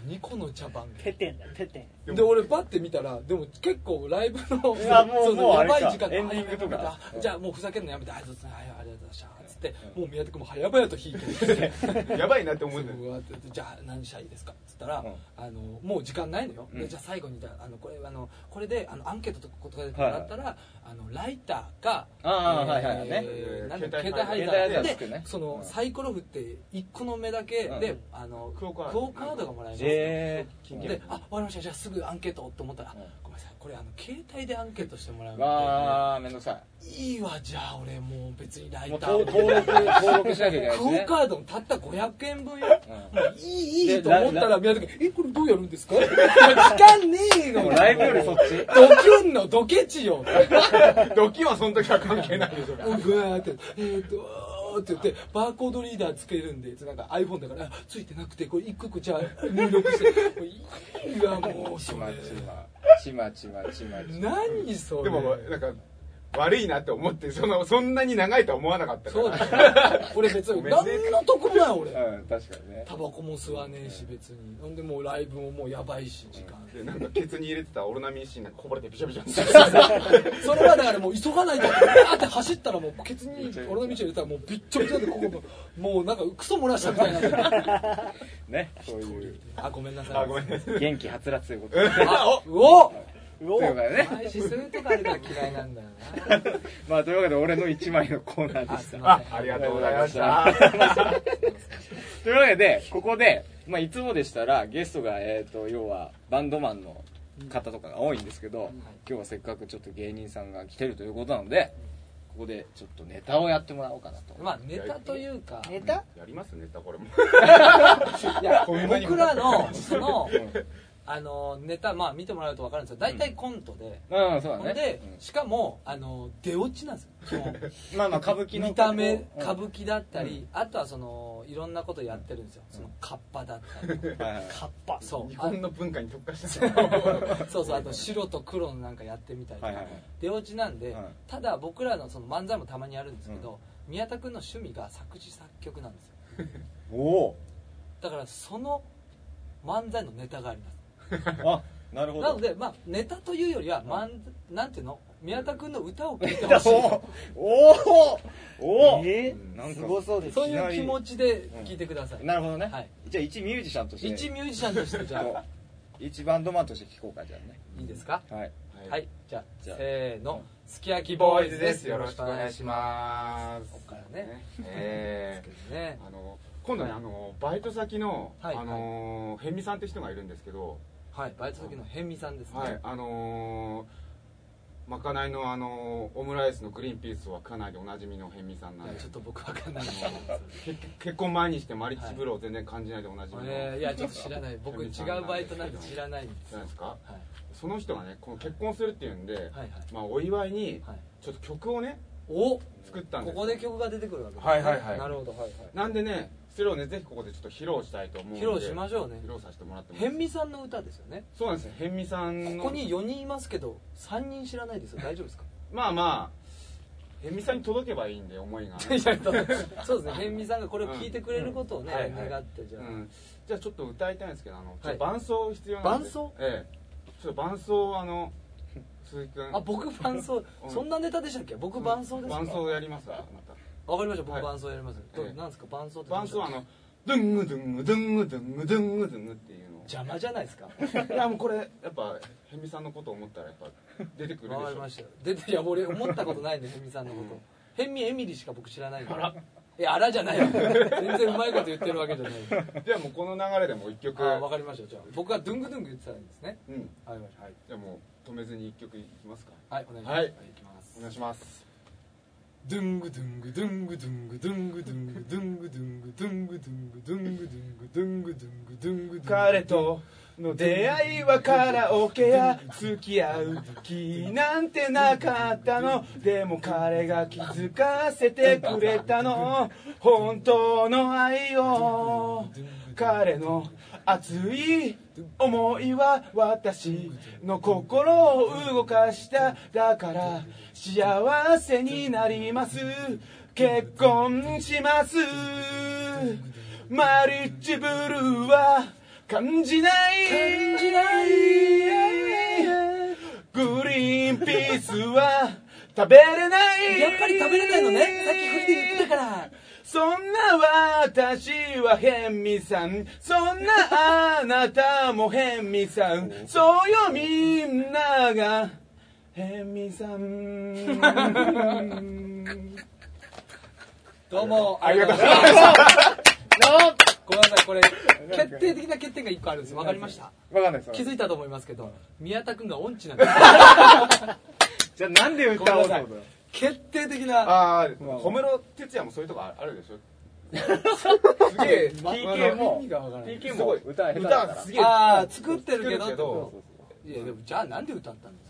何この茶番。ペテンだペテンで、俺パッて見たら、でも結構ライブの、いやばい時間エンディングとか。じゃあもうふざけるのやめて、はい、そうですね、はい、ありって、もう宮田君も早々と弾いて。やばいなって思うん。だよじゃあ何したらいいですか？っつったら、うん。あのもう時間ないのよ、でうん。じゃあ最後にじゃああのこれあのこれであのアンケートとかことかでもらったら、あのライターか携帯携帯ハイダ携帯ハイダーーでね。その、うん。サイコロ振って1個の目だけで、うん。あのクオカードがもらえます、えであわかりました。じゃあすぐアンケートと思ったら、さいこれあの携帯でアンケートしてもらうー、のわあめんどくさでいいわじゃあ俺もう別にライター。登登録登録しなきゃいけないクオカードもたった500円分よ、うん。もういいいでいと思ったら宮崎君えこれどうやるんですか？時間ねえの。ライブよりそっちドキュンのドケチよ。ドキはその時は関係ないでしょ。うわーって。えー、っとって言ってバーコードリーダーつけるんでなんか iPhone だからあついてなくてこれ一個一個じゃあ入力して。もういいわもうそれちまちまちまちま。ちまちま何それ。でもなんか悪いなって思ってそのそんなに長いとは思わなかったから。そうだよ俺別に [laughs] 何の得もない俺。うん確かにね。タバコも吸わねえし別に。ほんでもうライブももうやばいし時間。でなんかケツに入れてたオロナミン C なんかこぼれてびしょびしょに [laughs] それはだからもう急がないと。バーって走ったらもうケツに俺の道入れたらもうびっちょびちょでここももうなんかクソ漏らしたみたいにな。ってね。そういうあごめんなさい。あごめんなさい。元気はつらつということで。あうお [laughs] ということでね配信するとかあるから嫌いなんだよな。まあというわけで俺の一枚のコーナーであしたす。いませんありがとうございました。というわけでここで、まあ、いつもでしたらゲストが、えー、と要はバンドマンの方とかが多いんですけど、今日はせっかくちょっと芸人さんが来てるということなのでここでちょっとネタをやってもらおうかなと、まあネタというか。ネタ？やりますネタこれも。いや僕らのそのあのネタまあ見てもらうと分かるんですよ。大体コントで、うんそうだね。で、しかもあの出落ちなんですよ。[laughs] まあまあ歌舞伎の見た目うん。歌舞伎だったり、あとはそのいろんなことやってるんですよ。そのカッパだったり。カッパ。そう。日本の文化に特化した。あそうそうあと白と黒のなんかやってみたりとか、はいはいはい。出落ちなんで、はいただ僕らのその漫才もたまにやるんですけど、宮田君の趣味が作詞作曲なん。ですよおおだからその漫才のネタがありますあなるほど。なのでまあネタというよりは、まんなんていうの？宮田君の歌を聴いてほしい。おおおおえなんかすごそうですそういう気持ちで聴いてください、なるほどね、はい。じゃあ一ミュージシャンとして。一ミュージシャンとしてじゃあ。[laughs] 一バンドマンとして聞こうかじゃあね。いいですか？はい。はい、じゃあじゃあ。せーの。すき焼きボーイズです。よろしくお願いします。ここからね。えですけどね。ーあの今度ねあのバイト先のはい。あの辺見さんって人がいるんですけどはいバイト先の辺見さんですね、はいあのまかないのあのオムライスのグリーンピースは食わないでおなじみの辺見さんなんで。ちょっと僕わかんない。結 [laughs] 結婚前にしてマリッジブローを全然感じないでおなじみの、えーいやちょっと知らない。僕違うバイトなんで知らないんですですか？はい。その人がねこの結婚するっていうんで、はいはい。まあ、お祝いにはい。ちょっと曲をねお作ったんですここで曲が出てくるわけですね。はいはいはい。なるほどはいはい。なんでねそれをねぜひここでちょっと披露したいと思うんで。披露しましょうね。披露させてもらっても辺見さんの歌ですよね。そうなんですよ。辺見さんの。ここに4人いますけど3人知らないですよ。大丈夫ですか？まあまあ辺見さんに届けばいいんで思いが。[laughs] そうですね。辺見さんがこれを聞いてくれることをね、うんはいはい。願ってじゃあ、うん、じゃあちょっと歌いたいんですけどあの、伴奏必要なんで。伴奏？ええ。ちょっと伴奏をあの鈴木君。あ僕伴奏？うん。そんなネタでしたっけ？僕伴奏ですか？伴奏やりますあまたわかりました。僕はい。伴奏やります、どえ。えなんですか？伴奏って伴奏はあのドゥングドゥングドゥングドゥングドゥングドゥングっていうの。を邪魔じゃないですか？[laughs] いやもうこれやっぱ辺見さんのことを思ったらやっぱ出てくるでしょ。わかりました。よ出ていや俺思ったことないんで辺見さんのこと、うん辺見エミリしか僕知らないんで。あら。いやあらじゃないよ。全然うまいこと言ってるわけじゃない [laughs] じゃあもうこの流れでもう一曲。あわかりました。じゃあ僕はドゥングドゥング言ってたんですね。うん。はいわかりましじゃあもう止めずに一曲いきますか。たはいお願いします。はい。お願いしますドゥングドゥングドゥングドゥングドゥングドゥングドゥングドゥングドゥングドゥングドゥングドゥングドゥングドゥングドゥング彼との出会いはカラオケや付き合う気なんてなかったの。でも彼が気づかせてくれたの。本当の愛を。彼の熱い思いは私の心を動かしただから幸せになります。結婚します。マリッジブルーは感じない。感じないグリーンピースは食べれない。やっぱり食べれないのね。さっき振りで言ってたから。そんな私はヘンミさん。そんなあなたもヘンミさん。そうよみんなが。ヘンミさん。[laughs] どうも。ありがとうございましたごめんなさい。これ決定的な欠点が1個あるんです。わかりました？[laughs] わかんないです。気づいたと思いますけど宮田君が音痴なんです。[laughs] じゃあなんで歌おうと思ったの？決定的な。ああ。小室哲也もそういうとこあるでしょ？[laughs] すげえ。TK も TK も歌下手だから。歌すげえ。あー作ってるけど作いやでもじゃあなんで歌ったんですか？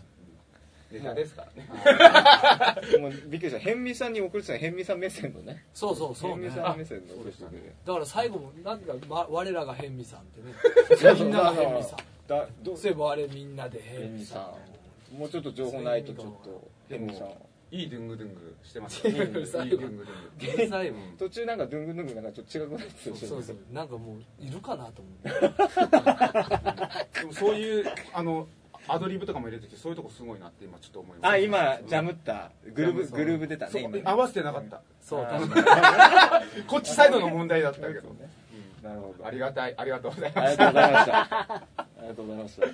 ネタですからね。[laughs] もうびっくりした。辺見さんに送ってたの辺見さん目線のね。そうそうそうね。辺見さん目線の送ってくれだから最後もなんか、ま、我らが辺見さんってね。みんなが辺見さん。だどそういえばあれみんなで辺辺見さん。んもうちょっと情報ないとちょっと。で辺見さんもいいドゥングドゥングしてます。[laughs] よいいドゥングドゥング。ドゥング天才よ途中なんかドゥングドゥングなんかちょっと違くなってたそうそうそうなんかもういるかなと思って [laughs] でもそういうあのアドリブとかも入れてきてそういうとこすごいなって今ちょっと思います。あ今ジャムった。グルーブグルーブ出たね今。合わせてなかった。そう確かに。[laughs] こっちサイドの問題だったけどなるほど。ありがたい。ありがとうございありますがとうございました。ありがとうございました。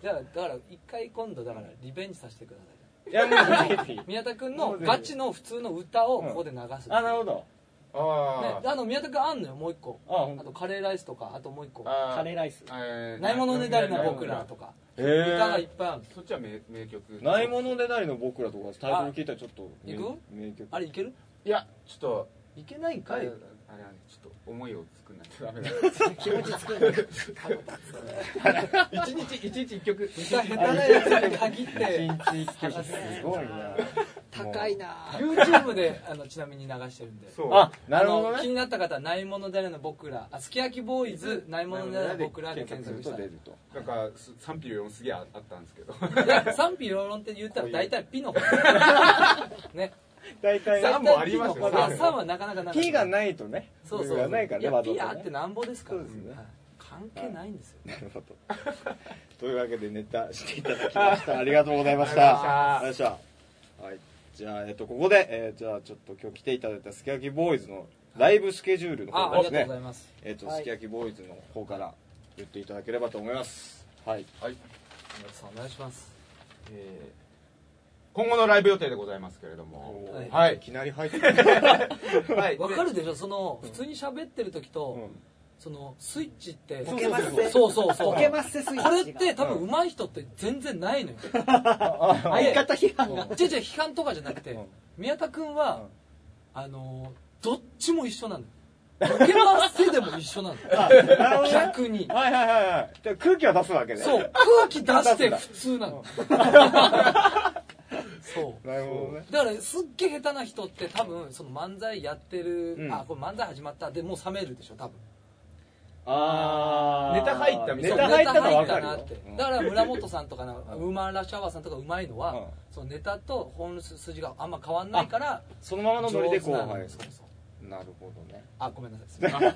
じゃあだから一回今度だからリベンジさせてくださいいやもうぜひ宮田君のガチの普通の歌をここで流す、あなるほど。あね、あの宮田君あんのよもう一個。あ本当あとカレーライスとかあともう一個。あカレーライス。えーないものねだりな僕らとか。へ歌がいっえぱいあるそっちは名名曲。ないものでなりの僕らとかタイトル聞いたらちょっと行く？名曲。あれいける？いやちょっと。いけないんかいあれはねちょっと思いを作んないとダメだ。気持ち作る一日一日一曲歌下手なやつに限って一日一曲 [laughs] すごいな。高いな YouTube であのちなみに流してるんで。そうあなるほどね。気になった方はないものであるの僕ら。あすき焼きボーイズないものであるの僕らで検索したらいと出る。となんかす賛否両論すげえああったんですけど。や賛否両論って言ったら大体ピの方 [laughs] [laughs] ね大体さんもありますよ。あ3はなかなかなか P がないとね。そうそう。がないからねいやわざと P ねあってなんぼですから。そうですね。はい。関係ないんですよ。なるほど。[laughs] というわけでネタしていただきました。ありがとうございました。ありがとうございました。じゃあ、えっと、ここで、えーじゃあちょっと今日来ていただいたすき焼きボーイズのライブスケジュールのあありがとう方ですねございます。えっと、はいすき焼きボーイズの方から言っていただければと思います。はい。はい。皆さんお願いします。えー今後のライブ予定でございますけれども。はい。はい。いきなり入って [laughs] はい。わかるでしょ？その普通に喋ってる時と、うん。そのスイッチってボケマッセそうそうそう。ボケマッセスイッチが。これって多分上手い人って全然ないのよ。[laughs] 相方批判が。違う違う批判とかじゃなくてうん。宮田君はあのーどっちも一緒なのよ。ボケマッセでも一緒なのなるほどね。逆に。はいはいはい空気は出すわけね。そう。空気出して普通なのそう。なるほどね。だからすっげえ下手な人って多分その漫才やってる、うん。あこれ漫才始まったでもう冷めるでしょ多分。あネタ入ったみたいな。ネタ入ったのは分かるよネタ入ったなってだから村本さんとかのウーマンラッシュアワーさんとかうまいのは、うん。そのネタと本筋があんま変わんないからそのままのノリでこう。上手なのはいそうそう。なるほどね。あごめんなさい。[laughs] すいません。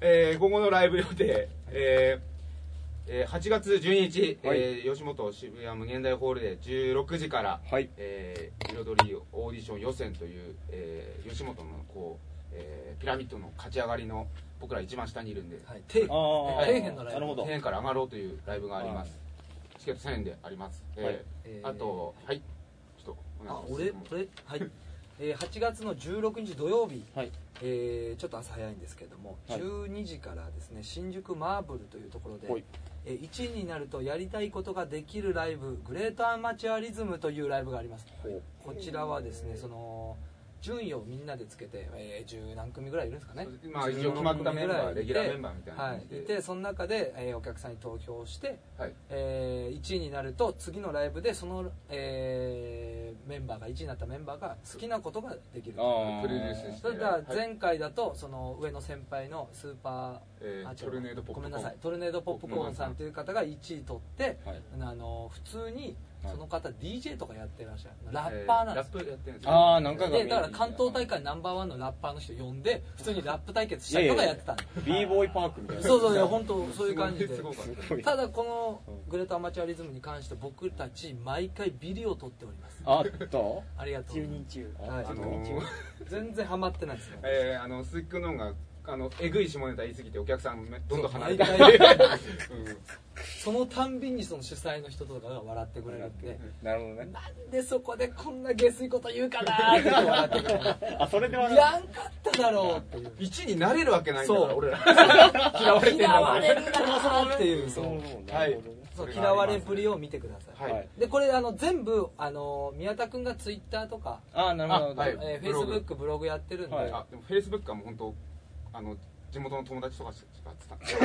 えー今後のライブ予定、えーえー8月12日、はい。えー吉本渋谷無限大ホールで16時から、はい。えー彩りオーディション予選という、えー吉本のこう、えーピラミッドの勝ち上がりの僕ら一番下にいるんで、はい。底辺。のライブ。なるほど。1000円から上がろうというライブがあります、チケット1000円であります、えーはい。えーあとはい。ちょっとお願あいします。俺俺はい、[laughs] えー8月の16日土曜日、はい。えーちょっと朝早いんですけども、はい。12時からですね新宿マーブルというところで、はい。えー1位になるとやりたいことができるライブグレートアマチュアリズムというライブがあります。こちらはですねその順位をみんなでつけて、えー、10何組ぐらいいるんですかね。まあ一応決まったメンバー16レギュラーメンバーみたいなはい、いてその中で、えーお客さんに投票して、はい。えー1位になると次のライブでその、えーメンバーが1位になったメンバーが好きなことができるあプロデュースして。それからはい。前回だとその上の先輩のスーパー、えートルネードポップコーン。ごめんなさい。トルネードポップコーンさんという方が1位取って、はい。あの普通にはい。その方 DJ とかやってらっしゃる。ラッパーなんですよ。ラップやってるんですよ。ああ何回かでだから関東大会ナンバーワンのラッパーの人呼んで普通にラップ対決したりとかやってたの。b ボーイパークみたいな。そうそういや本当そういう感じで。ただこのグレートアマチュアリズムに関して僕たち毎回ビリを取っております。あった？ありがとう。10人中。はい。あのー全然ハマってないですよ。えー、あの鈴木君の方があのえぐい下ネタ言い過ぎてお客さんめどんどん離れて。そのた [laughs] ん。びにその主催の人とかが笑ってくれるんでなるほどね。なんでそこでこんな下水こと言うかなーって笑ってくれる。あそれではやんかっただろうっていう。1になれるわけないんだからそう俺ら嫌われてんだ嫌われるなーっていうそうはいそう嫌われぶりを見てください、はいでこれあの全部あの宮田君がツイッターとか、ああなるほどあはいえー、フェイスブックブログやってるんで、はいあでもフェイスブックはもう本当あの地元の友達とかしか使ってじ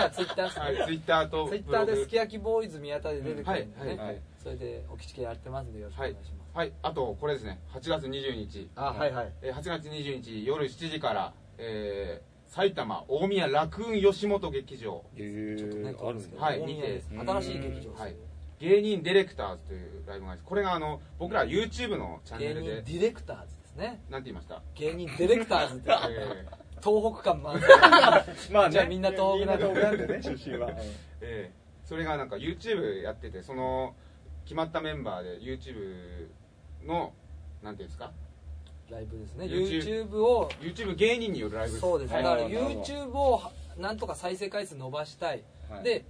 ゃあツイッターはいツイッターとツイッターですき焼きボーイズ宮田で出てくるんでね、うんはいはい。それでお口系やってますんでよろしくお願いします、はいあとこれですね。8月20日。あはいはい。えー8月20日夜7時から、えー埼玉大宮ラクーン吉本劇場。へちょっとねえあるんです。見て新しい劇場です、はい。芸人ディレクターズというライブがあります。これがあの僕ら YouTube のチャンネ芸人ルでディレクターズですね。なんて言いました？芸人ディレクターズって。[laughs] え東北感満載 [laughs] まあね。じゃあみんな東北なんでみんな東北なんでね出身は。[laughs] ーえ。ーそれがなんか YouTube やっててその決まったメンバーで YouTube のなんていうんですか？ライブですね。YouTube を YouTube 芸人によるライブそうですね、はいだから YouTube をなんとか再生回数伸ばしたい、はい。で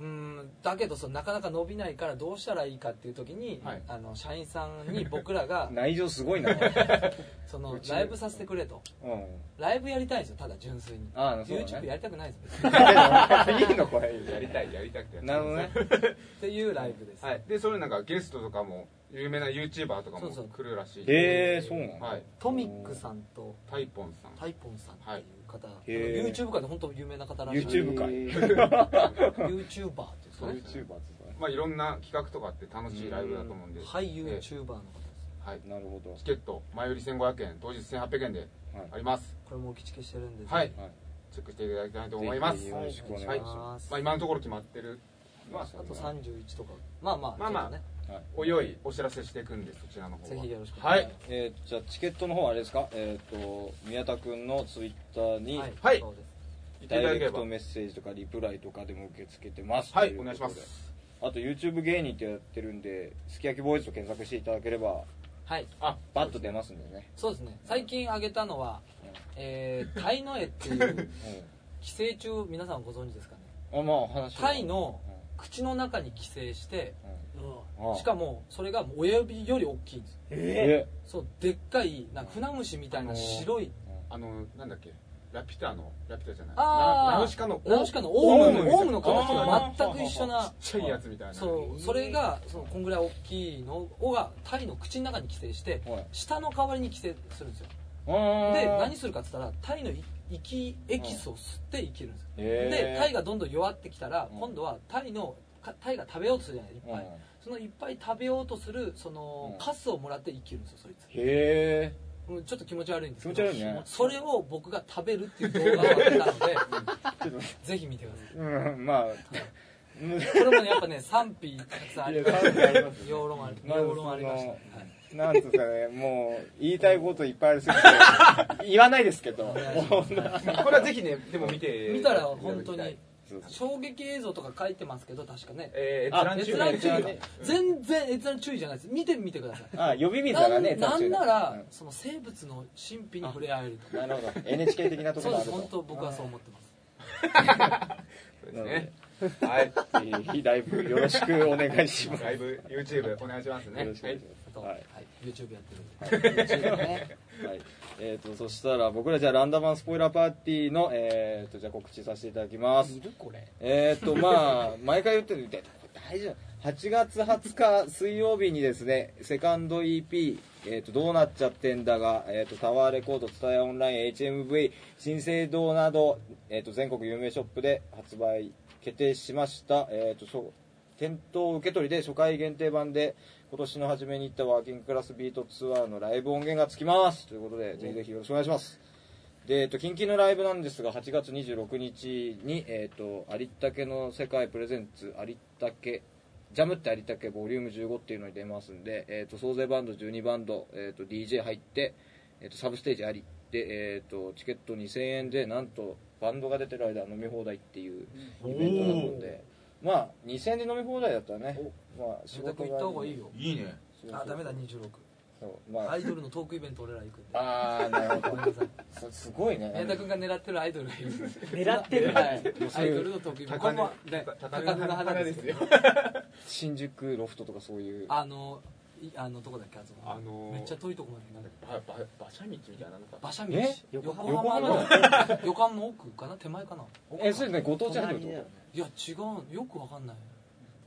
うんだけどそのなかなか伸びないからどうしたらいいかっていう時に、はい。あの社員さんに僕らが [laughs] 内情すごいな。[laughs] そのライブさせてくれと。うん。ライブやりたいんですよただ純粋に。ああそうだね。YouTube やりたくないです [laughs] いいのこれ。やりたいやりたくて。なるほどね。っていうライブです、はい。でそれなんかゲストとかも有名な YouTuber とかもそうそう。来るらしい。へえそうなのはい。トミックさんとタイポンさん。タイポンさんっていう方、へー。YouTube 界で本当有名な方らしい。YouTube 界 [laughs] YouTuber っていうんですか。ね YouTuber ってさまあいろんな企画とかあって楽しいライブだと思うんで。はいえ YouTuber の方です。はい。なるほど。チケット前売り1500円当日1800円ではい。あります。これもお聞きしてるんではい。はい。チェックしていただきたいと思います。ぜひよろしくお願いしはい。ますます。まあ今のところ決まってる。まああと31とか。まあまあまあまあ。ちょっとねおい。おいお知らせしていくんでそちらの方は。ぜひよろしくおはい願いします。えーじゃあチケットの方はあれですか？えっ、と宮田君のツイッターに、はい。はいダイレクトメッセージとかリプライとかでも受け付けてます。はいお願いします。あと YouTube 芸人ってやってるんですき焼きボーイズと検索していただければはい。あバッと出ますんでね。そうですね。最近挙げたのはうん。えータイの絵っていう寄生虫皆さんご存知ですかね？うんあまあ話はタイの口の中に寄生してうんあしかもそれが親指より大きいんです。よえ。そうでっかいなんか船虫みたいな白いあのなんだっけ？ラピュタのラピュタじゃない。あーナナウシカのナウシカのオウム。オウムオウムの形が全く一緒なちっちゃいやつみたいな。そうそれがそのこんぐらい大きいのがタイの口の中に寄生してはい。舌の代わりに寄生するんですよ。で何するかっつったらタイのい息エキスを吸って生きるんですよ。へーでタイがどんどん弱ってきたらうん。今度はタイのかタイが食べようとするじゃないいっぱい。うん。そのいっぱい食べようとするそのうん。カスをもらって生きるんですよそいつ。へうんちょっと気持ち悪いんです。けど気持ち悪い。ねそれを僕が食べるっていう動画を上げたのでぜひ見てください。えうんまあ。うんこれもねやっぱね賛否たくさんあります。いや賛否あります。評論ありまず評論ありました、なんつうんですかねもう言いたいこといっぱいありすぎて言わないですけど。これはぜひねでも見て見たら本当に衝撃映像とか書いてますけど確かね。えー、あ閲閲覧注意全然閲覧注意じゃないです。見てみてください。あ呼び水なだからねんなんなら、うん。その生物の神秘に触れ合えるとなるほど。NHK 的なとこそうでろがあると。す。本当僕はそう思ってます。[laughs] そうですね。はい。ぜひライブよろしくお願いします。ライブ YouTube お願いしますね。よろしくお願い。しあと、ははい。い YouTube やってるんで。YouTube ね。はい、えー、とそしたら僕らじゃあランダマンスポイラーパーティーの、えー、とじゃあ告知させていただきます。いるこれ。えー、とまあ [laughs] 毎回言ってるみたい大丈夫。8月20日水曜日にですねセカンド EP「えー、とどうなっちゃってんだが」えー、とタワーレコードツタヤオンライン HMV 新生堂など、えー、と全国有名ショップで発売決定しました、えー、とそう店頭受け取りで初回限定版で今年の初めに行ったワーキングクラスビートツアーのライブ音源がつきます。ということでぜひぜひよろしくお願いします。で、えっと、近々のライブなんですが8月26日に、えっと、有田家の世界プレゼンツ有田家ジャムって有田家ボリューム15っていうのに出ますんで、えっと、総勢バンド12バンド、えっと、DJ 入って、えっと、サブステージありで、えっと、チケット2000円でなんとバンドが出てる間飲み放題っていうイベントなのでまあ2000円で飲み放題だったらね。まあ仕事行った方がいいよ。いいね。あダメだ26そうまあ。アイドルのトークイベント俺ら行くんで。ああなるほど。ごめんなさい。そすごいね。宮田君が狙ってるアイドルがいる。狙ってる。はい。アイドルのトークイベント。こ高値こはね高値の花ですよ。新宿ロフトとかそういう。あのいあのどこだっけあそこあのーめっちゃ遠いとこまでなんだっけばば馬車道みたいなのか。馬車道。え？横横浜の？浜 [laughs] 横浜の奥かな？手前かな？えそれねご当地アイドルってこいや違う。よくわかんない。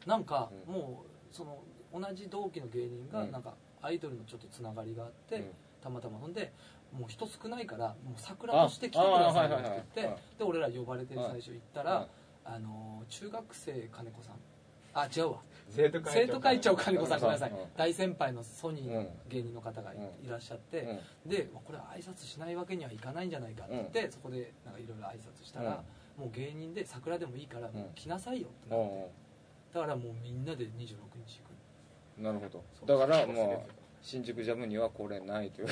なんかうん。もうその同じ同期の芸人がうん。なんかアイドルのちょっとつながりがあって、うん。たまたまほんでもう人少ないからもう桜として来てくださいよはいはいはいって言ってで俺ら呼ばれてはい最初行ったはい。らあの中学生金子さん。あ違うわ生徒会生徒会長金子さんうんごめんなさいうん大先輩のソニー芸人の方がいらっしゃって、うん。でこれ挨拶しないわけにはいかないんじゃないかって言って、そこでなんかいろいろ挨拶したら、もう芸人で桜でもいいからもう来なさいよってなって、うんだからもうみんなで26日行く。なるほど。だからもう新宿ジャムには来れないという。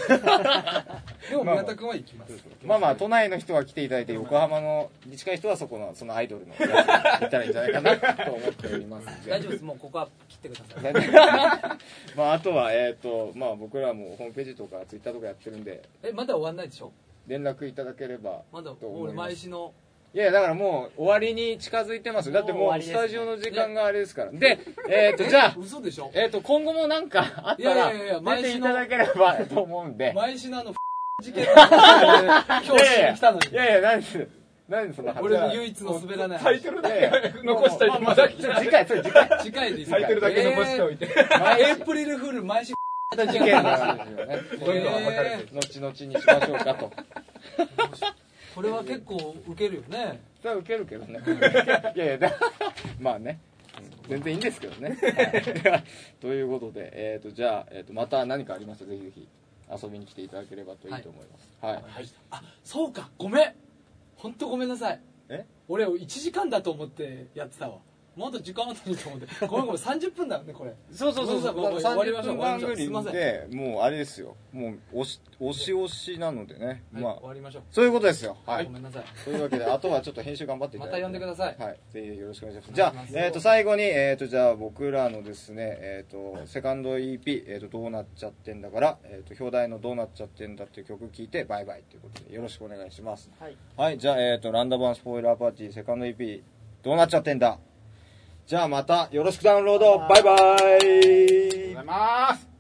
でもまあ宮田君は行きます、まあまあ。都内の人は来ていただいて横浜のに近い人はそこのそのアイドルのやつに行ったらいいんじゃないかなと思っております。大丈夫です。もうここは切ってください。[laughs] まああとはえっ、とまあ僕らもホームページとかツイッターとかやってるんで。えまだ終わんないでしょ？連絡いただければまだ俺毎日のいやだからもう終わりに近づいてます。よだってもうスタジオの時間があれですから。でえっ、とじゃあ嘘でしょ？えっ、と今後もなんかあったらいやいやいや出ていただければと思うんで。毎日のあの [laughs] 事件の今日来たのに。いやいや何で何でそんな俺の唯一の滑らないタイトルだけ残したいまあまあ次回それ次回。次回でタイトルだけ残しておいて、えーエイプリルフール毎週。事件の話 [laughs] ですよねどんどん暴かれて後々にしましょうかとこれは結構ウケるよね。それはウケるけどね。[laughs] いやいやだ [laughs] まあね。うん全然いいんですけどね、はい。[laughs] ということで、えー、とじゃあ、えー、とまた何かありました？らぜひぜひ。遊びに来ていただければといいと思います。はい、あそうか。ごめん。本当ごめんなさい。え？俺1時間だと思ってやってたわもっと時間あったのにと思ってごめんごめん30分だよねこれ。そうそうそうそう。ごめんなさい終わりましょ30う終わりましょうすいません。組でもうあれですよ。もう押し押し押しなのでね、はい、まあ終わりましょう。そういうことですよ。はい、ごめんなさい。というわけであとはちょっと編集頑張っていただいてまた呼んでください。はい。ぜひよろしくお願いします。じゃあえっ、と最後にえっ、とじゃあ僕らのですねえっ、とセカンド EP えっ、とどうなっちゃってんだからえっ、と表題のどうなっちゃってんだっていう曲聴いてバイバイということでよろしくお願いします。はい。はい、じゃあ、えっ、と、ランダムワンスポイラーパーティーセカンド EP、どうなっちゃってんだ？じゃあまた、よろしくダウンロード。バイバイ。ありがとうございます。